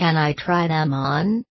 can I try them on?